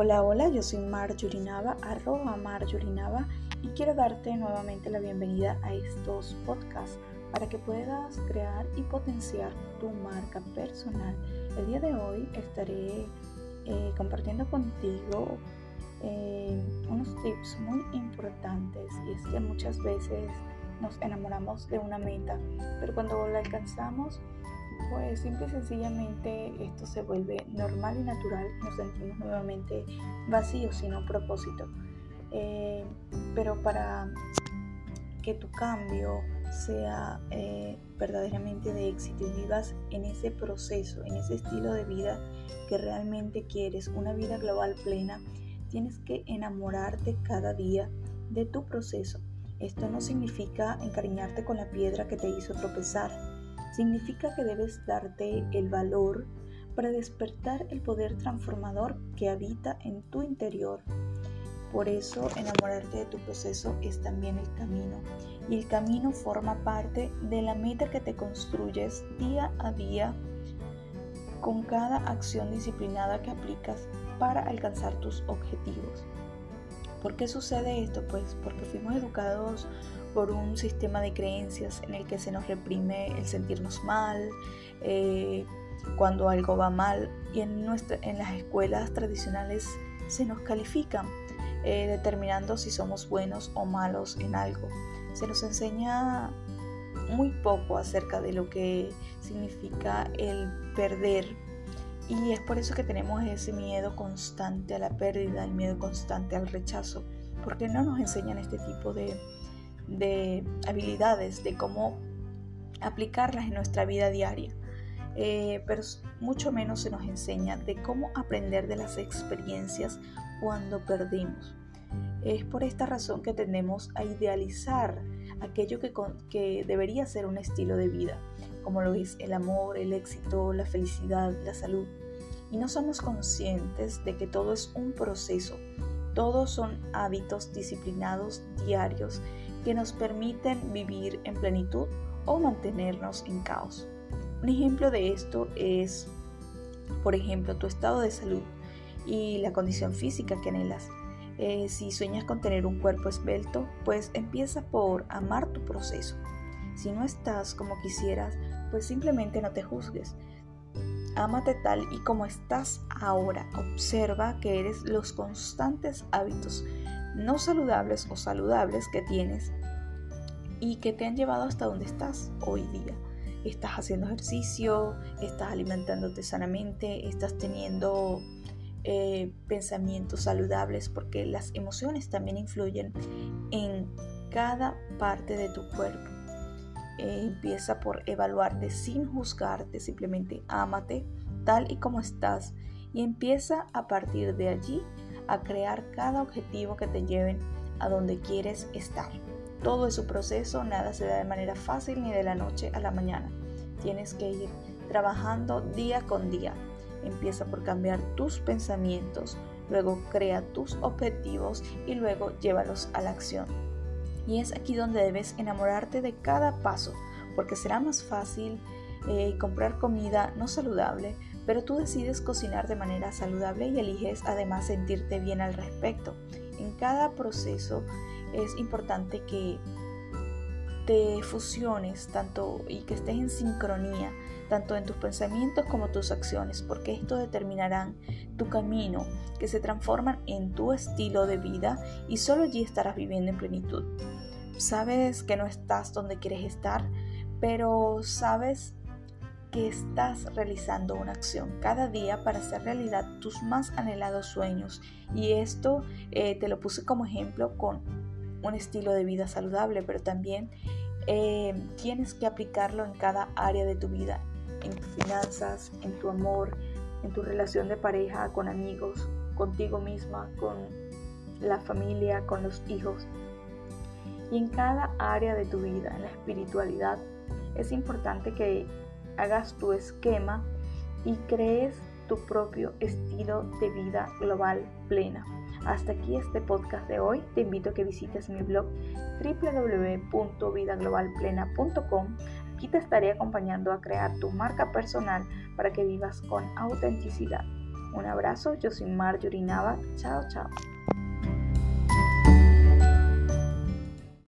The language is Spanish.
Hola, hola, yo soy Mar Yurinaba, arroba Mar Yurinaba, y quiero darte nuevamente la bienvenida a estos podcasts para que puedas crear y potenciar tu marca personal. El día de hoy estaré eh, compartiendo contigo eh, unos tips muy importantes y es que muchas veces nos enamoramos de una meta, pero cuando la alcanzamos pues simple y sencillamente esto se vuelve normal y natural, nos sentimos nuevamente vacíos sin un propósito. Eh, pero para que tu cambio sea eh, verdaderamente de éxito y vivas en ese proceso, en ese estilo de vida que realmente quieres, una vida global plena, tienes que enamorarte cada día de tu proceso. Esto no significa encariñarte con la piedra que te hizo tropezar, significa que debes darte el valor para despertar el poder transformador que habita en tu interior. Por eso enamorarte de tu proceso es también el camino. Y el camino forma parte de la meta que te construyes día a día con cada acción disciplinada que aplicas para alcanzar tus objetivos. ¿Por qué sucede esto? Pues porque fuimos educados por un sistema de creencias en el que se nos reprime el sentirnos mal, eh, cuando algo va mal y en, nuestra, en las escuelas tradicionales se nos califican eh, determinando si somos buenos o malos en algo. Se nos enseña muy poco acerca de lo que significa el perder y es por eso que tenemos ese miedo constante a la pérdida, el miedo constante al rechazo, porque no nos enseñan este tipo de, de habilidades, de cómo aplicarlas en nuestra vida diaria. Eh, pero mucho menos se nos enseña de cómo aprender de las experiencias cuando perdimos. Es por esta razón que tendemos a idealizar aquello que, que debería ser un estilo de vida, como lo es el amor, el éxito, la felicidad, la salud. Y no somos conscientes de que todo es un proceso, todos son hábitos disciplinados diarios que nos permiten vivir en plenitud o mantenernos en caos. Un ejemplo de esto es, por ejemplo, tu estado de salud y la condición física que anhelas. Eh, si sueñas con tener un cuerpo esbelto, pues empieza por amar tu proceso. Si no estás como quisieras, pues simplemente no te juzgues. Ámate tal y como estás ahora. Observa que eres los constantes hábitos no saludables o saludables que tienes y que te han llevado hasta donde estás hoy día. Estás haciendo ejercicio, estás alimentándote sanamente, estás teniendo eh, pensamientos saludables porque las emociones también influyen en cada parte de tu cuerpo. Eh, empieza por evaluarte sin juzgarte, simplemente ámate tal y como estás y empieza a partir de allí a crear cada objetivo que te lleven a donde quieres estar. Todo es un proceso, nada se da de manera fácil ni de la noche a la mañana. Tienes que ir trabajando día con día. Empieza por cambiar tus pensamientos, luego crea tus objetivos y luego llévalos a la acción. Y es aquí donde debes enamorarte de cada paso, porque será más fácil eh, comprar comida no saludable, pero tú decides cocinar de manera saludable y eliges además sentirte bien al respecto. En cada proceso es importante que te fusiones tanto y que estés en sincronía tanto en tus pensamientos como tus acciones, porque esto determinarán tu camino, que se transforman en tu estilo de vida y solo allí estarás viviendo en plenitud. Sabes que no estás donde quieres estar, pero sabes que estás realizando una acción cada día para hacer realidad tus más anhelados sueños. Y esto eh, te lo puse como ejemplo con un estilo de vida saludable, pero también eh, tienes que aplicarlo en cada área de tu vida, en tus finanzas, en tu amor, en tu relación de pareja, con amigos, contigo misma, con la familia, con los hijos. Y en cada área de tu vida, en la espiritualidad, es importante que hagas tu esquema y crees tu propio estilo de vida global plena. Hasta aquí este podcast de hoy. Te invito a que visites mi blog www.vidaglobalplena.com. Aquí te estaré acompañando a crear tu marca personal para que vivas con autenticidad. Un abrazo, yo soy Marjorie Nava. Chao, chao.